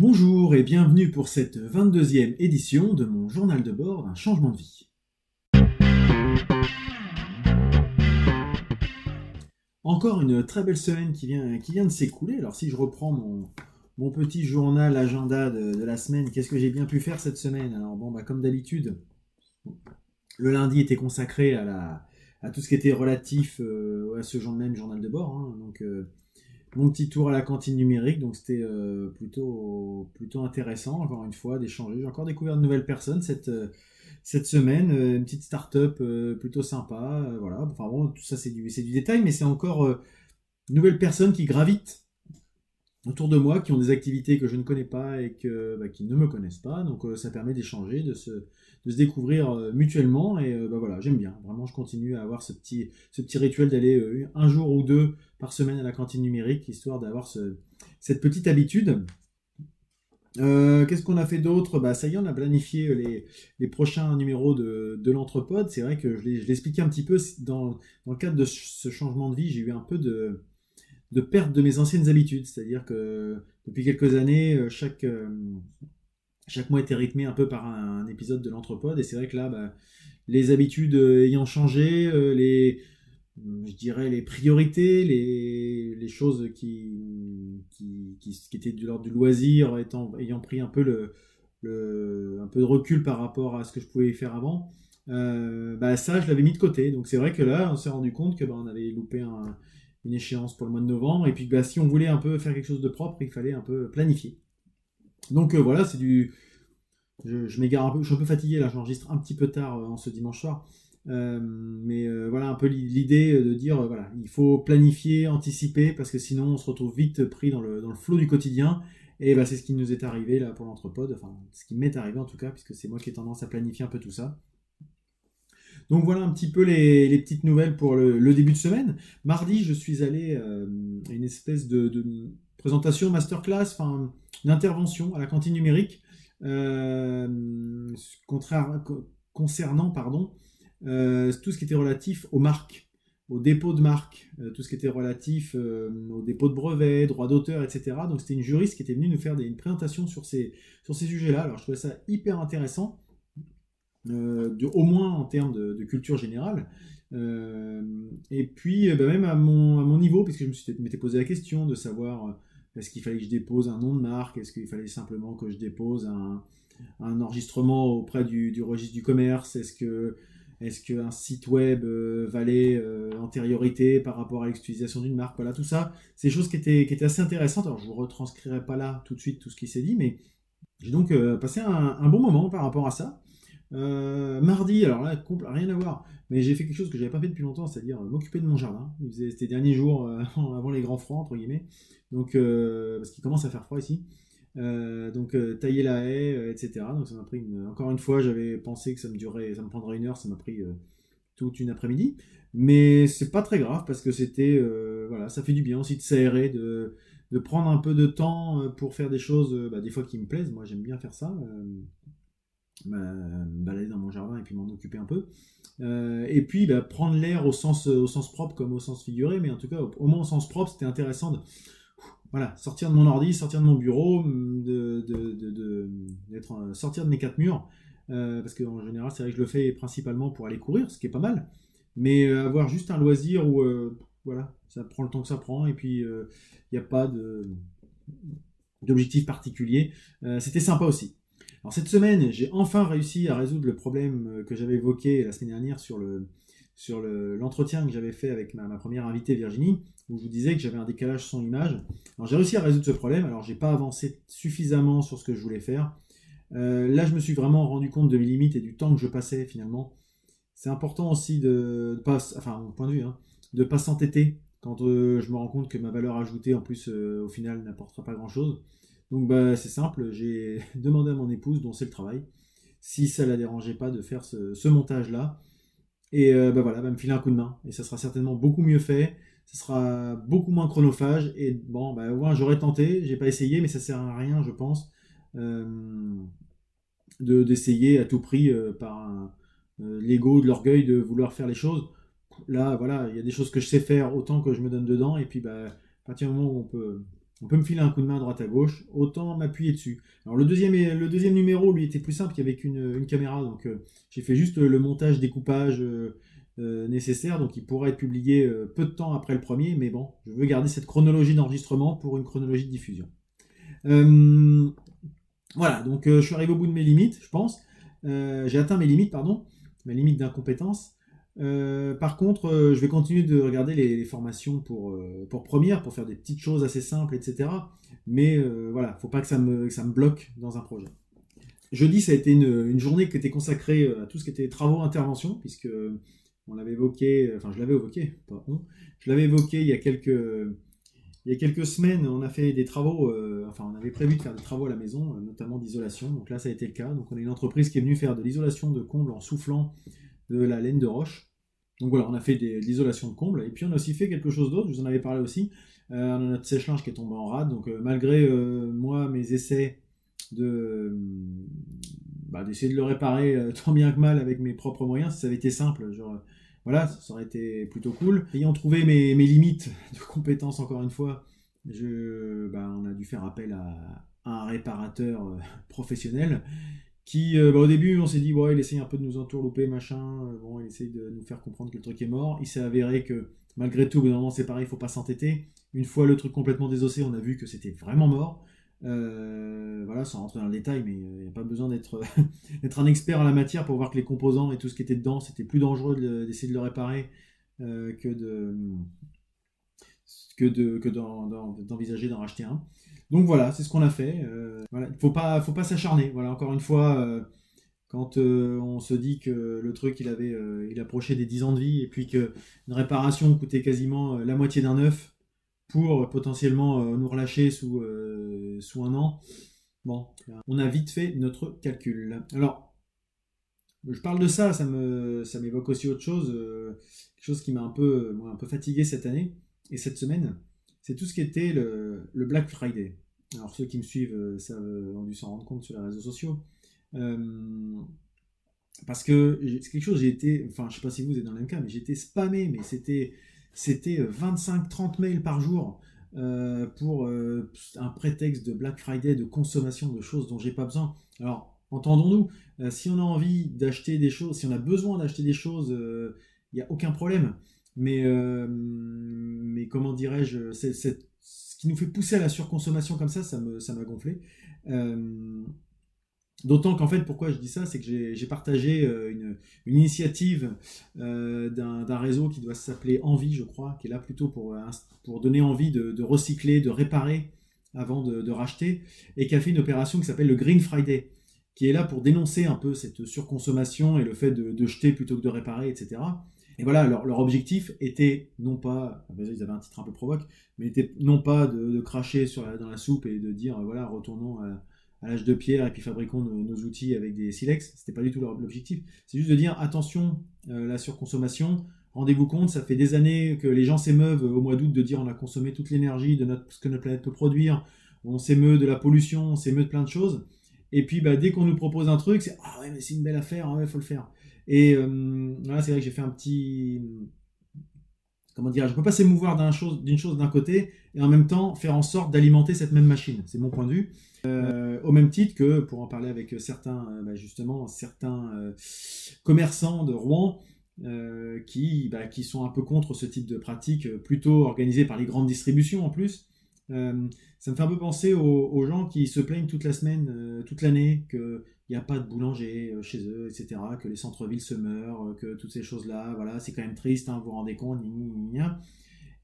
Bonjour et bienvenue pour cette 22e édition de mon journal de bord d'un changement de vie. Encore une très belle semaine qui vient, de s'écouler. Alors si je reprends mon, petit journal agenda de, la semaine, qu'est-ce que j'ai bien pu faire cette semaine? Alors bon, bah, comme d'habitude, le lundi était consacré à, tout ce qui était relatif euh, à ce genre de même journal de bord. Hein. donc euh, mon petit tour à la cantine numérique, donc c'était euh, plutôt, plutôt intéressant, encore une fois, d'échanger. J'ai encore découvert de nouvelles personnes cette, cette semaine, une petite start-up plutôt sympa, voilà. Enfin bon, tout ça c'est du, du détail, mais c'est encore de nouvelles personnes qui gravitent autour de moi, qui ont des activités que je ne connais pas et que, bah, qui ne me connaissent pas. Donc ça permet d'échanger, de se, de se découvrir mutuellement. Et bah, voilà, j'aime bien. Vraiment, je continue à avoir ce petit, ce petit rituel d'aller un jour ou deux par semaine à la cantine numérique, histoire d'avoir cette petite habitude. Qu'est-ce qu'on a fait d'autre? Bah, Ça y est, on a planifié les, les prochains numéros de, de l'Entrepode. C'est vrai que je l'ai expliqué un petit peu dans, dans, le cadre de ce changement de vie. J'ai eu un peu de, de perte de mes anciennes habitudes. C'est-à-dire que depuis quelques années, chaque, chaque mois était rythmé un peu par un, épisode de l'Entrepode. Et c'est vrai que là, bah, les habitudes ayant changé, les, je dirais les priorités, les, les choses qui, qui, qui, étaient de l'ordre du loisir étant, ayant pris un peu, le, le, un peu de recul par rapport à ce que je pouvais faire avant, euh, bah ça je l'avais mis de côté. Donc c'est vrai que là on s'est rendu compte que bah, on avait loupé une échéance pour le mois de novembre et puis bah, si on voulait un peu faire quelque chose de propre, il fallait un peu planifier. Donc euh, voilà, c'est du. Je, m'égare un peu, je suis un peu fatigué là, j'enregistre un petit peu tard euh, en ce dimanche soir. Euh, mais voilà un peu l'idée de dire voilà il faut planifier, anticiper parce que sinon on se retrouve vite pris dans le, flot du quotidien et bah, c'est ce qui nous est arrivé là pour l'entrepode, enfin ce qui m'est arrivé en tout cas puisque c'est moi qui ai tendance à planifier un peu tout ça. Donc voilà un petit peu les, petites nouvelles pour le, début de semaine. Mardi, je suis allé à une espèce de, de présentation, masterclass, enfin une intervention à la cantine numérique contraire, concernant pardon, euh, tout ce qui était relatif aux marques, aux dépôts de marques, euh, tout ce qui était relatif euh, aux dépôts de brevets, droits d'auteur, etc. Donc c'était une juriste qui était venue nous faire des, une présentation sur ces, sur ces sujets-là. Alors je trouvais ça hyper intéressant, au moins en termes de, culture générale. et puis bah, même à mon, à mon niveau, puisque je m'étais posé la question de savoir est-ce qu'il fallait que je dépose un nom de marque, est-ce qu'il fallait simplement que je dépose un, enregistrement auprès du, registre du commerce, est-ce qu'un site web euh, valait euh, antériorité par rapport à l'utilisation d'une marque? Voilà, tout ça, c'est des choses qui étaient, qui étaient assez intéressantes. Alors, je ne vous retranscrirai pas là tout de suite tout ce qui s'est dit, mais j'ai donc euh, passé un, bon moment par rapport à ça. Mardi, alors là, rien à voir, mais j'ai fait quelque chose que je n'avais pas fait depuis longtemps, c'est-à-dire m'occuper de mon jardin. Il faisait ces derniers jours avant les grands froids, entre guillemets, donc, parce qu'il commence à faire froid ici. Euh, donc euh, tailler la haie, euh, etc. Donc ça m'a pris encore une fois, j'avais pensé que ça me durait, ça me prendrait une heure, ça m'a pris toute une après-midi. Mais c'est pas très grave parce que c'était, voilà, ça fait du bien aussi de s'aérer, de, de, prendre un peu de temps pour faire des choses, bah, des fois qui me plaisent. Moi j'aime bien faire ça. Me balader dans mon jardin et puis m'en occuper un peu. et puis bah, prendre l'air au sens, au sens propre comme au sens figuré, mais en tout cas au, moins au sens propre, c'était intéressant de, voilà, sortir de mon ordi, sortir de mon bureau, de, de, sortir de mes quatre murs, euh, parce qu'en général, c'est vrai que je le fais principalement pour aller courir, ce qui est pas mal, mais euh, avoir juste un loisir où, euh, voilà, ça prend le temps que ça prend, et puis il n'y a pas d'objectif particulier, c'était sympa aussi. Alors cette semaine, j'ai enfin réussi à résoudre le problème que j'avais évoqué la semaine dernière sur le, sur l'entretien que j'avais fait avec ma, première invitée Virginie, où je vous disais que j'avais un décalage son image. Alors j'ai réussi à résoudre ce problème, alors j'ai pas avancé suffisamment sur ce que je voulais faire. Euh, là je me suis vraiment rendu compte de mes limites et du temps que je passais finalement. C'est important aussi de, de, pas, de vue, hein, pas s'entêter quand euh, je me rends compte que ma valeur ajoutée en plus euh, au final n'apportera pas grand chose. Donc bah, c'est simple, j'ai demandé à mon épouse dont c'est le travail si ça la dérangeait pas de faire ce montage là et euh, bah voilà, va me filer un coup de main. Et ça sera certainement beaucoup mieux fait. Ça sera beaucoup moins chronophage. Et bon, bah, ouais, j'aurais tenté, j'ai pas essayé, mais ça sert à rien, je pense, euh, de, d'essayer à tout prix euh, par l'ego, de l'orgueil de vouloir faire les choses. Là, voilà, il y a des choses que je sais faire autant que je me donne dedans. Et puis, bah, à partir du moment où on peut, on peut me filer un coup de main à droite à gauche, autant m'appuyer dessus. Alors le deuxième, numéro, lui, était plus simple, il y avait une caméra, donc euh, j'ai fait juste le montage, découpage euh, euh, nécessaire, donc il pourra être publié peu de temps après le premier, mais bon, je veux garder cette chronologie d'enregistrement pour une chronologie de diffusion. voilà, donc je suis arrivé au bout de mes limites, je pense. j'ai atteint mes limites, pardon, mes limites d'incompétence. Euh, par contre, euh, je vais continuer de regarder les, formations pour, euh, pour première, pour faire des petites choses assez simples, etc. Mais voilà, faut pas que ça, me, ça me bloque dans un projet. Jeudi, ça a été une, journée qui était consacrée à tout ce qui était travaux intervention, puisque on l'avait évoqué, enfin je l'avais évoqué, pas je l'avais évoqué il y a quelques, il y a quelques semaines, on a fait des travaux, enfin on avait prévu de faire des travaux à la maison, notamment d'isolation. Donc là, ça a été le cas. Donc on a une entreprise qui est venue faire de l'isolation de combles en soufflant de la laine de roche. Donc voilà, on a fait de l'isolation de comble. Et puis on a aussi fait quelque chose d'autre, je vous en avais parlé aussi. Euh, on a notre sèche-linge qui est tombé en rade. Donc euh, malgré euh, moi, mes essais de bah, d'essayer de le réparer tant bien que mal avec mes propres moyens, ça avait été simple, genre, voilà, ça aurait été plutôt cool. Ayant trouvé mes, limites de compétences encore une fois, je, bah, on a dû faire appel à un réparateur professionnel qui euh, bah, au début on s'est dit bon il essaye un peu de nous entourlouper machin euh, bon il essaye de nous faire comprendre que le truc est mort. Il s'est avéré que malgré tout normalement c'est pareil il faut pas s'entêter. Une fois le truc complètement désossé on a vu que c'était vraiment mort. Euh, voilà sans rentrer dans le détail mais il n'y a pas besoin d'être un expert en la matière pour voir que les composants et tout ce qui était dedans c'était plus dangereux d'essayer de le réparer que d'envisager d'en racheter un donc voilà, c'est ce qu'on a fait. Euh, voilà, il pas, faut pas s'acharner. Voilà, encore une fois, euh, quand euh, on se dit que le truc il avait, il approchait des 10 ans de vie et puis que une réparation coûtait quasiment la moitié d'un œuf pour potentiellement nous relâcher sous, un an. Bon, on a vite fait notre calcul. Alors, je parle de ça, ça m'évoque aussi autre chose, quelque chose qui m'a un peu fatigué cette année et cette semaine c'est tout ce qui était le, Black Friday. Alors ceux qui me suivent euh, ça, euh, ont dû s'en rendre compte sur les réseaux sociaux. Euh, parce que c'est quelque chose, j'ai été, enfin je sais pas si vous êtes dans le même cas, mais j'ai été spammé, mais c'était c'était 25-30 mails par jour pour un prétexte de Black Friday, de consommation de choses dont j'ai pas besoin. Alors entendons-nous, si on a envie d'acheter des choses, si on a besoin d'acheter des choses, il n'y a aucun problème. Mais, euh, mais comment dirais-je, ce qui nous fait pousser à la surconsommation comme ça, ça m'a ça gonflé. Euh, d'autant qu'en fait, pourquoi je dis ça, c'est que j'ai partagé euh, une, une initiative d'un réseau qui doit s'appeler Envie, je crois, qui est là plutôt pour, pour donner envie de, de recycler, de réparer avant de, de, racheter, et qui a fait une opération qui s'appelle le Green Friday, qui est là pour dénoncer un peu cette surconsommation et le fait de, de jeter plutôt que de réparer, etc. Et voilà, leur, objectif était non pas, ils avaient un titre un peu provoque, mais était non pas de, cracher sur dans la soupe et de dire voilà, retournons à, l'âge de pierre et puis fabriquons nos, outils avec des silex. C'était pas du tout l'objectif. C'est juste de dire attention, euh, la surconsommation. Rendez-vous compte, ça fait des années que les gens s'émeuvent au mois d'août de dire on a consommé toute l'énergie de notre, ce que notre planète peut produire. On s'émeut de la pollution, on s'émeut de plein de choses. Et puis bah, dès qu'on nous propose un truc, c'est ah ouais mais c'est une belle affaire, il faut le faire. Et euh, là, c'est vrai que j'ai fait un petit. Comment dire Je ne peux pas s'émouvoir d'une chose d'un chose côté et en même temps faire en sorte d'alimenter cette même machine. C'est mon point de vue. Euh, au même titre que, pour en parler avec certains, euh, bah, justement, certains commerçants de Rouen, qui, bah, qui sont un peu contre ce type de pratique, plutôt organisée par les grandes distributions en plus. ça me fait un peu penser aux, gens qui se plaignent toute la semaine, toute l'année, que il n'y a pas de boulanger euh, chez eux, etc., que les centres-villes se meurent, euh, que toutes ces choses-là, voilà, c'est quand même triste, hein, vous vous rendez compte,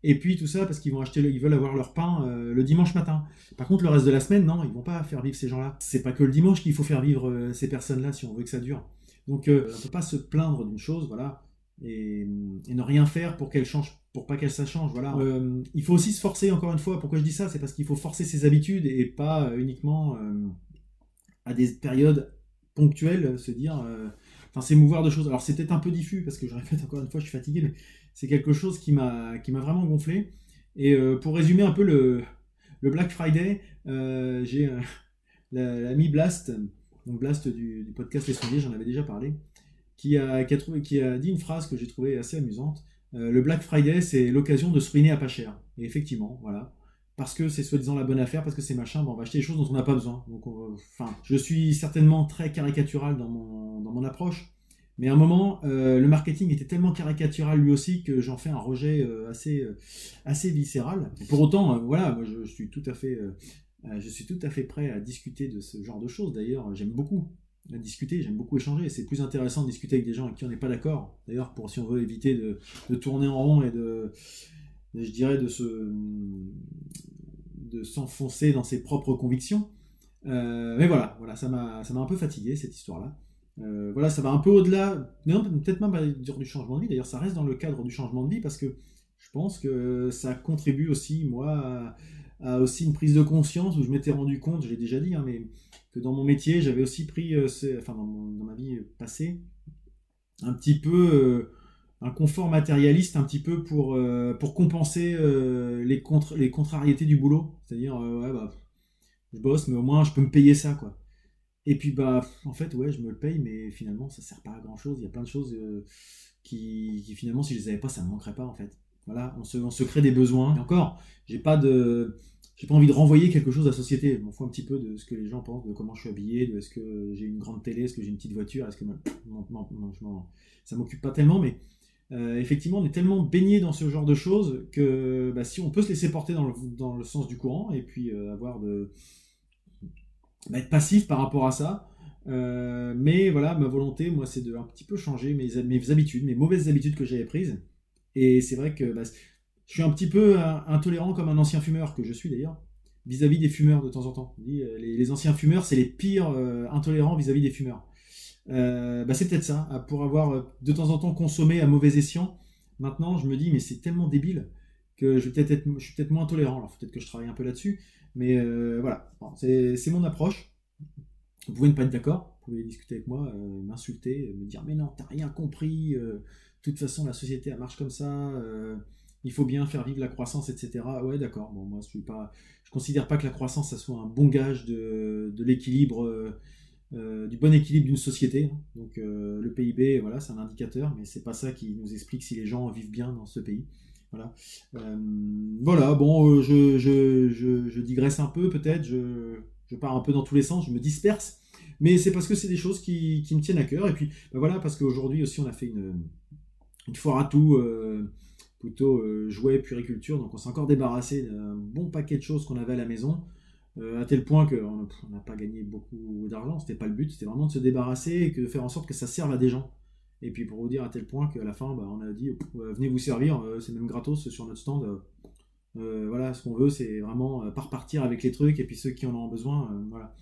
et puis tout ça parce qu'ils vont acheter, ils veulent avoir leur pain euh, le dimanche matin. Par contre, le reste de la semaine, non, ils vont pas faire vivre ces gens-là. C'est pas que le dimanche qu'il faut faire vivre ces personnes-là si on veut que ça dure. Donc, on on peut pas se plaindre d'une chose, voilà, et, ne rien faire pour qu'elle change, pour pas qu'elle ça change, voilà. il faut aussi se forcer, encore une fois. Pourquoi je dis ça, c'est parce qu'il faut forcer ses habitudes et pas uniquement à des périodes ponctuelles, se dire, euh, enfin s'émouvoir de choses. Alors peut-être un peu diffus parce que je répète encore une fois, je suis fatigué, mais c'est quelque chose qui m'a qui m'a vraiment gonflé. Et euh, pour résumer un peu le, Black Friday, euh, j'ai l'ami Blast, donc Blast du, podcast Les j'en avais déjà parlé, qui a dit une phrase que j'ai trouvée assez amusante. le Black Friday, c'est l'occasion de se ruiner à pas cher. Et effectivement, voilà. Parce que c'est soi-disant la bonne affaire, parce que c'est machin, bon, on va acheter des choses dont on n'a pas besoin. Donc, enfin, je suis certainement très caricatural dans mon, dans mon approche, mais à un moment, euh, le marketing était tellement caricatural lui aussi que j'en fais un rejet euh, assez, euh, assez viscéral. pour autant, voilà, moi je, suis tout à fait, je suis tout à fait prêt à discuter de ce genre de choses. D'ailleurs, j'aime beaucoup discuter, j'aime beaucoup échanger. C'est plus intéressant de discuter avec des gens avec qui on n'est pas d'accord. D'ailleurs, pour si on veut éviter de, de, tourner en rond et de, je dirais, de se, de s'enfoncer dans ses propres convictions. mais voilà, voilà, ça m'a, ça m'a un peu fatigué cette histoire-là. Euh, voilà, ça va un peu au-delà, peut-être même du changement de vie, d'ailleurs ça reste dans le cadre du changement de vie parce que je pense que ça contribue aussi, moi, à, aussi une prise de conscience où je m'étais rendu compte, je l'ai déjà dit, hein, mais que dans mon métier, j'avais aussi pris, euh, enfin dans, ma vie passée, un petit peu euh, un confort matérialiste, un petit peu pour, pour compenser les, contre, les contrariétés du boulot. C'est-à-dire, ouais, bah, je bosse, mais au moins je peux me payer ça, quoi. Et puis, bah, en fait, ouais, je me le paye, mais finalement, ça sert pas à grand chose. Il y a plein de choses euh, qui, finalement, si je les avais pas, ça me manquerait pas, en fait. Voilà, on se, on se crée des besoins. Et encore, j'ai pas de. J'ai pas envie de renvoyer quelque chose à la société. Je m'en fous un petit peu de ce que les gens pensent, de comment je suis habillé, de est-ce que j'ai une grande télé, est-ce que j'ai une petite voiture, est-ce que ça m'occupe pas tellement, mais euh, effectivement, on est tellement baigné dans ce genre de choses que bah, si on peut se laisser porter dans le, dans le sens du courant et puis euh, avoir de, être passif par rapport à ça. Euh, mais voilà, ma volonté, moi, c'est de un petit peu changer mes, mes habitudes, mes mauvaises habitudes que j'avais prises. Et c'est vrai que bah, je suis un petit peu intolérant comme un ancien fumeur, que je suis d'ailleurs, vis-à-vis des fumeurs de temps en temps. Euh, les, anciens fumeurs, c'est les pires intolérants vis-à-vis des fumeurs. Bah, c'est peut-être ça, pour avoir de temps en temps consommé à mauvais escient. Maintenant, je me dis, mais c'est tellement débile que je, vais peut-être être, je suis peut-être moins tolérant. Alors, peut-être que je travaille un peu là-dessus. Mais euh, voilà, c'est mon approche. Vous pouvez ne pas être d'accord, vous pouvez discuter avec moi, euh, m'insulter, me dire mais non, t'as rien compris, euh, de toute façon la société elle marche comme ça, il faut bien faire vivre la croissance, etc. Ouais d'accord, bon moi je. Je considère pas que la croissance ça soit un bon gage de, l'équilibre. Du bon équilibre d'une société. Donc le PIB, voilà, c'est un indicateur, mais c'est pas ça qui nous explique si les gens vivent bien dans ce pays. Voilà. Euh, voilà, bon, euh, je, digresse un peu peut-être, je, pars un peu dans tous les sens, je me disperse, mais c'est parce que c'est des choses qui, me tiennent à cœur. Et puis ben voilà, parce qu'aujourd'hui aussi on a fait une, une foire à tout, euh, plutôt jouet, puriculture, donc on s'est encore débarrassé d'un bon paquet de choses qu'on avait à la maison. À tel point qu'on n'a pas gagné beaucoup d'argent, c'était pas le but, c'était vraiment de se débarrasser et de faire en sorte que ça serve à des gens. Et puis pour vous dire à tel point qu'à la fin, bah, on a dit euh, venez vous servir, euh, c'est même gratos sur notre stand. Euh, voilà, ce qu'on veut, c'est vraiment pas repartir avec les trucs et puis ceux qui en ont besoin, voilà.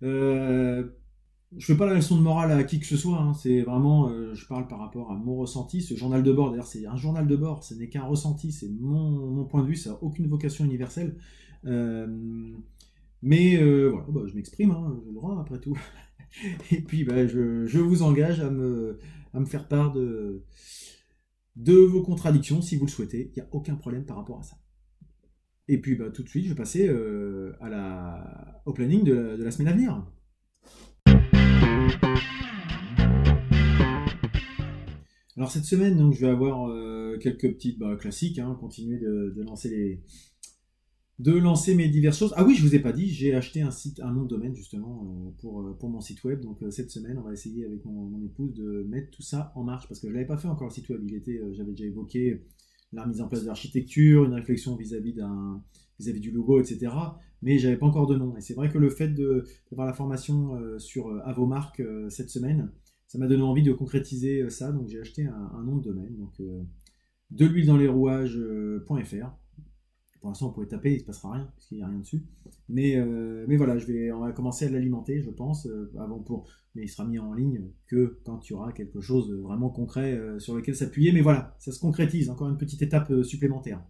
je fais pas la leçon de morale à qui que ce soit, hein, c'est vraiment, je parle par rapport à mon ressenti. Ce journal de bord, d'ailleurs, c'est un journal de bord, ce n'est qu'un ressenti, c'est mon, point de vue, ça n'a aucune vocation universelle. Mais voilà, bah, je m'exprime, hein, j'ai le droit après tout. et puis bah, je, je, vous engage à me, à me faire part de, de vos contradictions si vous le souhaitez. Il n'y a aucun problème par rapport à ça. Et puis bah, tout de suite, je vais passer euh, à la, au planning de la, semaine à venir. Alors cette semaine, donc, je vais avoir euh, quelques petites bah, classiques, hein, continuer de, de, lancer les, de lancer mes diverses choses. Ah oui, je vous ai pas dit, j'ai acheté un site, un nom de domaine justement euh, pour, euh, pour mon site web. Donc euh, cette semaine, on va essayer avec mon, épouse de mettre tout ça en marche parce que je l'avais pas fait encore le site web. J'avais déjà évoqué la mise en place de l'architecture, une réflexion vis-à-vis d'un vis-à-vis du logo, etc. Mais j'avais pas encore de nom. Et c'est vrai que le fait de d'avoir la formation sur à vos cette semaine, ça m'a donné envie de concrétiser ça. Donc j'ai acheté un, nom de domaine, donc de l'huile dans les rouages.fr pour l'instant, on pourrait taper, il ne se passera rien, parce qu'il n'y a rien dessus. Mais, euh, mais voilà, je vais, on va commencer à l'alimenter, je pense, euh, avant pour. Mais il sera mis en ligne que quand il y aura quelque chose de vraiment concret euh, sur lequel s'appuyer. Mais voilà, ça se concrétise, encore une petite étape supplémentaire.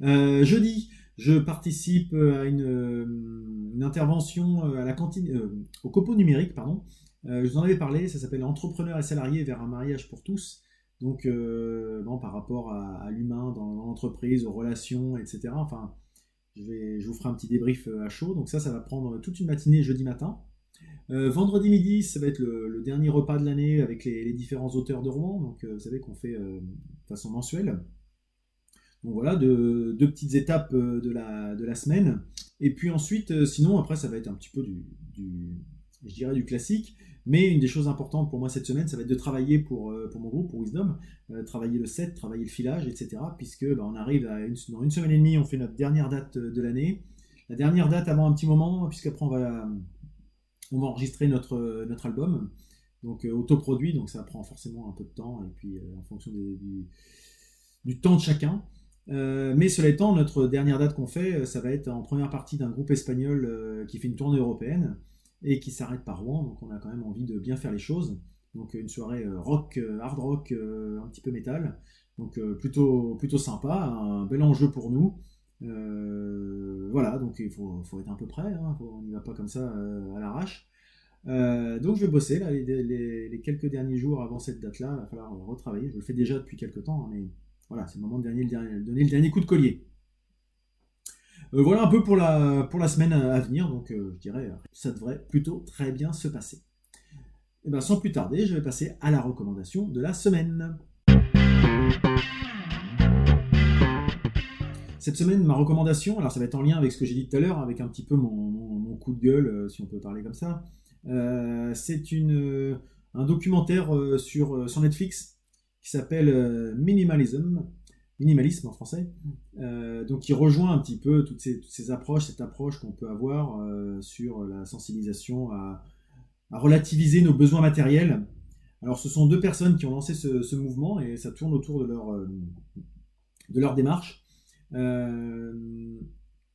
jeudi, je participe à une, intervention à la cantine, au copo numérique, pardon. je vous en avais parlé, ça s'appelle Entrepreneurs et salariés vers un mariage pour tous. Donc, euh, par rapport à, l'humain dans, l'entreprise, aux relations, etc. Enfin, je, vous ferai un petit débrief euh, à chaud. Donc ça, ça va prendre toute une matinée jeudi matin. Euh, vendredi midi, ça va être le, dernier repas de l'année avec les, différents auteurs de romans. Donc, vous savez qu'on fait de façon mensuelle. Donc voilà, deux, petites étapes de la, semaine. Et puis ensuite, sinon, après, ça va être un petit peu du, dirais, du classique. Mais une des choses importantes pour moi cette semaine, ça va être de travailler pour, pour mon groupe, pour Wisdom, travailler le set, travailler le filage, etc. Puisque bah, on arrive à une, dans une semaine et demie, on fait notre dernière date de l'année. La dernière date avant un petit moment, puisqu'après on va, on va enregistrer notre, notre album donc euh, autoproduit, donc ça prend forcément un peu de temps, et puis euh, en fonction du, temps de chacun. Euh, mais cela étant, notre dernière date qu'on fait, ça va être en première partie d'un groupe espagnol qui fait une tournée européenne et qui s'arrête par Rouen, donc on a quand même envie de bien faire les choses. Donc une soirée rock, hard rock, un petit peu métal, donc plutôt, plutôt sympa, un bel enjeu pour nous. voilà, donc il faut, être un peu prêt, hein, on n'y va pas comme ça à l'arrache. Euh, donc je vais bosser là, les, quelques derniers jours avant cette date-là. Il va falloir retravailler. Je le fais déjà depuis quelques temps, hein, mais voilà, c'est le moment de donner le dernier, coup de collier. Euh, voilà un peu pour la, semaine à venir. Donc euh, je dirais ça devrait plutôt très bien se passer. Et bien sans plus tarder, je vais passer à la recommandation de la semaine. Cette semaine, ma recommandation, alors ça va être en lien avec ce que j'ai dit tout à l'heure, avec un petit peu mon coup de gueule, si on peut parler comme ça. Euh, c'est euh, un documentaire euh, sur, sur Netflix qui s'appelle Minimalism, minimalisme en français, donc qui rejoint un petit peu toutes ces, approches, cette approche qu'on peut avoir sur la sensibilisation à, relativiser nos besoins matériels. Alors ce sont deux personnes qui ont lancé ce, mouvement et ça tourne autour de leur, de leur démarche. Euh,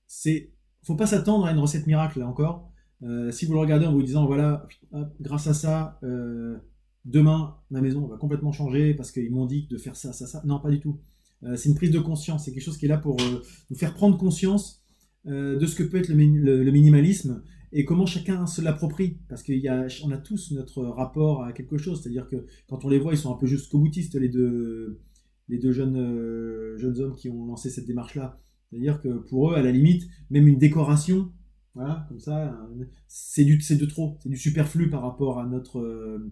c'est faut pas s'attendre à une recette miracle là encore. Euh, si vous le regardez en vous disant, voilà, grâce à ça, euh, demain, ma maison va complètement changer parce qu'ils m'ont dit de faire ça, ça, ça. Non, pas du tout. Euh, c'est une prise de conscience. C'est quelque chose qui est là pour nous faire prendre conscience de ce que peut être le, minimalisme et comment chacun se l'approprie. Parce qu'on a, a tous notre rapport à quelque chose. C'est-à-dire que quand on les voit, ils sont un peu jusqu'au boutistes, les deux, les deux jeunes, jeunes hommes qui ont lancé cette démarche-là. C'est-à-dire que pour eux, à la limite, même une décoration, voilà, comme ça, c'est du, de trop, c'est du superflu par rapport à notre, euh,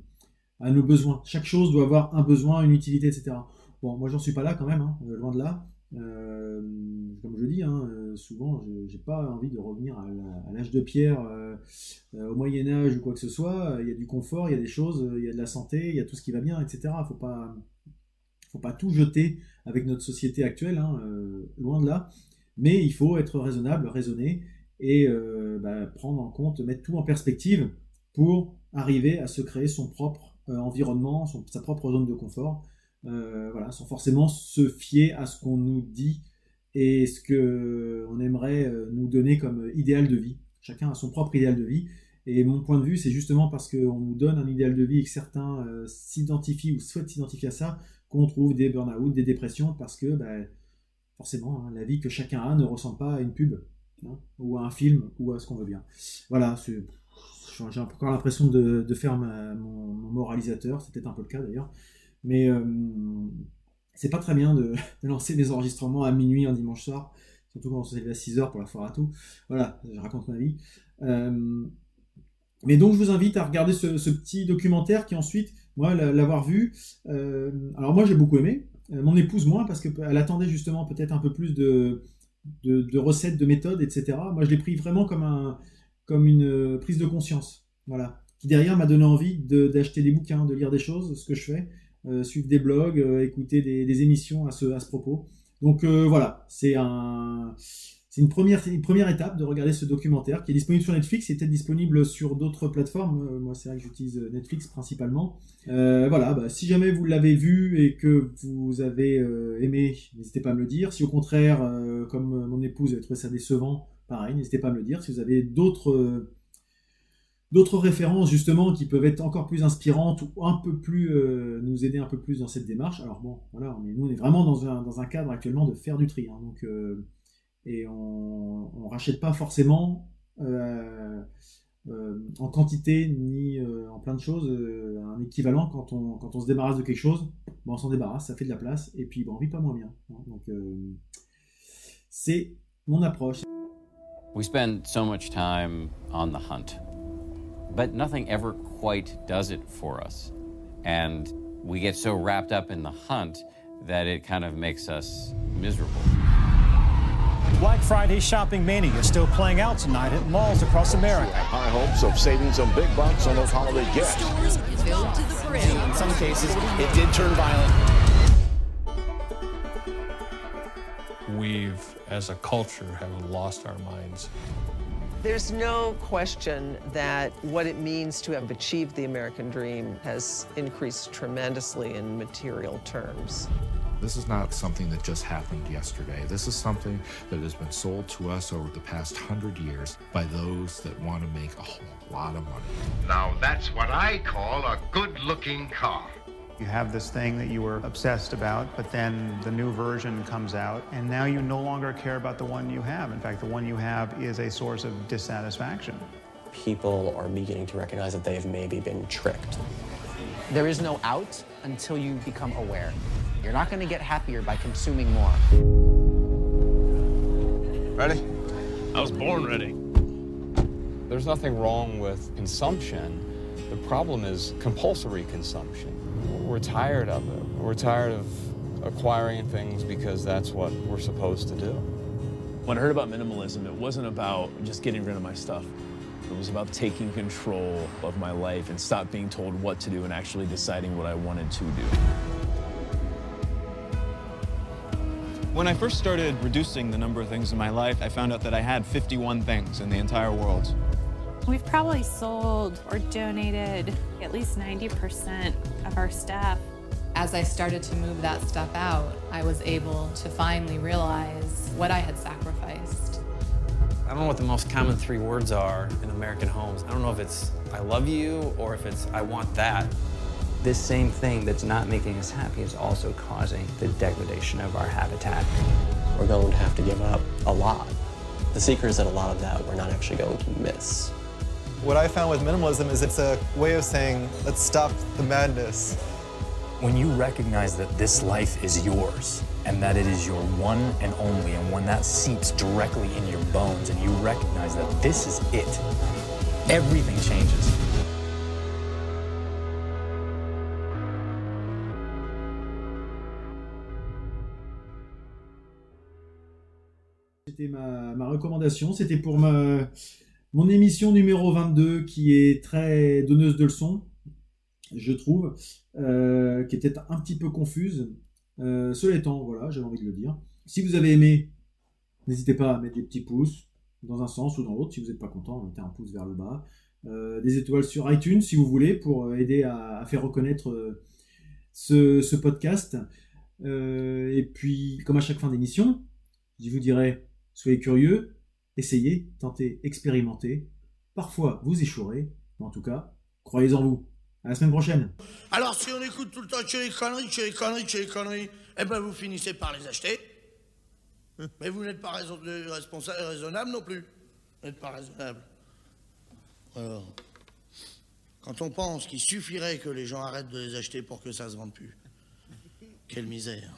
à nos besoins. Chaque chose doit avoir un besoin, une utilité, etc. Bon, moi j'en suis pas là quand même, hein, euh, loin de là. Euh, comme je dis, hein, souvent, j'ai pas envie de revenir à l'âge de pierre, au Moyen Âge ou quoi que ce soit. Il y a du confort, il y a des choses, il y a de la santé, il y a tout ce qui va bien, etc. Faut pas, faut pas tout jeter avec notre société actuelle, hein, loin de là. Mais il faut être raisonnable, raisonner et euh, bah, prendre en compte, mettre tout en perspective pour arriver à se créer son propre euh, environnement, sa propre zone de confort, euh, sans forcément se fier à ce qu'on nous dit et ce qu'on aimerait nous donner comme idéal de vie. Chacun a son propre idéal de vie. Et mon point de vue, c'est justement parce qu'on nous donne un idéal de vie et que certains s'identifient ou souhaitent s'identifier à ça qu'on trouve des burn-out, des dépressions, parce que bah, forcément, hein, la vie que chacun a ne ressemble pas à une pub. Hein, ou à un film, ou à ce qu'on veut bien. Voilà, j'ai encore l'impression de, faire mon, moralisateur, c'était un peu le cas d'ailleurs, mais euh, c'est pas très bien de, lancer des enregistrements à minuit un dimanche soir, surtout quand on se lève à 6h pour la foire à tout. Voilà, je raconte ma vie. Euh, mais donc je vous invite à regarder ce, petit documentaire qui ensuite, moi, l'avoir vu, euh, alors moi j'ai beaucoup aimé, mon épouse moins parce qu'elle attendait justement peut-être un peu plus de recettes, de méthodes, etc. Moi, je l'ai pris vraiment comme, un, comme une prise de conscience. Voilà. Qui derrière m'a donné envie d'acheter des bouquins, de lire des choses, ce que je fais, suivre des blogs, euh, écouter des, émissions à ce, à ce propos. Donc voilà, c'est un, une première, une première étape de regarder ce documentaire qui est disponible sur Netflix, est peut-être disponible sur d'autres plateformes. Euh, moi, c'est vrai que j'utilise euh, Netflix principalement. Euh, voilà, bah, si jamais vous l'avez vu et que vous avez aimé, n'hésitez pas à me le dire. Si au contraire, comme mon épouse a trouvé ça décevant, pareil, n'hésitez pas à me le dire. Si vous avez d'autres d'autres références justement qui peuvent être encore plus inspirantes ou un peu plus nous aider un peu plus dans cette démarche. Alors bon, voilà, on nous on est vraiment dans un, dans un cadre actuellement de faire du tri. Hein, donc et on ne rachète pas forcément euh, euh, en quantité ni euh, en plein de choses un équivalent quand on, quand on se débarrasse de quelque chose. Bon, on s'en débarrasse, ça fait de la place et puis bon, on vit pas moins bien. Hein. donc c'est mon approche. We spend so much time on the hunt, but nothing ever quite does it for us. And we get so wrapped up in the hunt that it kind of makes us miserable. Black Friday shopping mania is still playing out tonight at malls across America. High hopes of saving some big bucks on those holiday gifts. Stores filled to the brim. In some cases, it did turn violent. We've, as a culture, have lost our minds. There's no question that what it means to have achieved the American dream has increased tremendously in material terms. This is not something that just happened yesterday. This is something that has been sold to us over the past hundred years by those that want to make a whole lot of money. Now that's what I call a good looking car. You have this thing that you were obsessed about, but then the new version comes out, and now you no longer care about the one you have. In fact, the one you have is a source of dissatisfaction. People are beginning to recognize that they've maybe been tricked. There is no out until you become aware. You're not going to get happier by consuming more. Ready? I was born ready. There's nothing wrong with consumption. The problem is compulsory consumption. We're tired of it. We're tired of acquiring things because that's what we're supposed to do. When I heard about minimalism, it wasn't about just getting rid of my stuff. It was about taking control of my life and stop being told what to do and actually deciding what I wanted to do. When I first started reducing the number of things in my life, I found out that I had 51 things in the entire world. We've probably sold or donated at least 90% of our stuff. As I started to move that stuff out, I was able to finally realize what I had sacrificed. I don't know what the most common three words are in American homes. I don't know if it's I love you or if it's I want that. This same thing that's not making us happy is also causing the degradation of our habitat. We're going to have to give up a lot. The secret is that a lot of that we're not actually going to miss. What I found with minimalism is it's a way of saying, let's stop the madness. When you recognize that this life is yours and that it is your one and only, and when that seeps directly in your bones and you recognize that this is it, everything changes. C'était ma, ma, recommandation. C'était pour ma, mon émission numéro 22 qui est très donneuse de leçons, je trouve, euh, qui était un petit peu confuse. Euh, cela étant, voilà, j'avais envie de le dire. Si vous avez aimé, n'hésitez pas à mettre des petits pouces dans un sens ou dans l'autre. Si vous n'êtes pas content, mettez un pouce vers le bas. Euh, des étoiles sur iTunes si vous voulez pour aider à, faire reconnaître ce, ce podcast. et puis, comme à chaque fin d'émission, je vous dirai Soyez curieux, essayez, tentez, expérimentez. Parfois, vous échouerez, mais en tout cas, croyez en vous. À la semaine prochaine. Alors, si on écoute tout le temps que les conneries, que les conneries, que les conneries, eh ben vous finissez par les acheter. Mais vous n'êtes pas raison responsable, raisonnable non plus. Vous n'êtes pas raisonnable. Alors, quand on pense qu'il suffirait que les gens arrêtent de les acheter pour que ça se vende plus, quelle misère.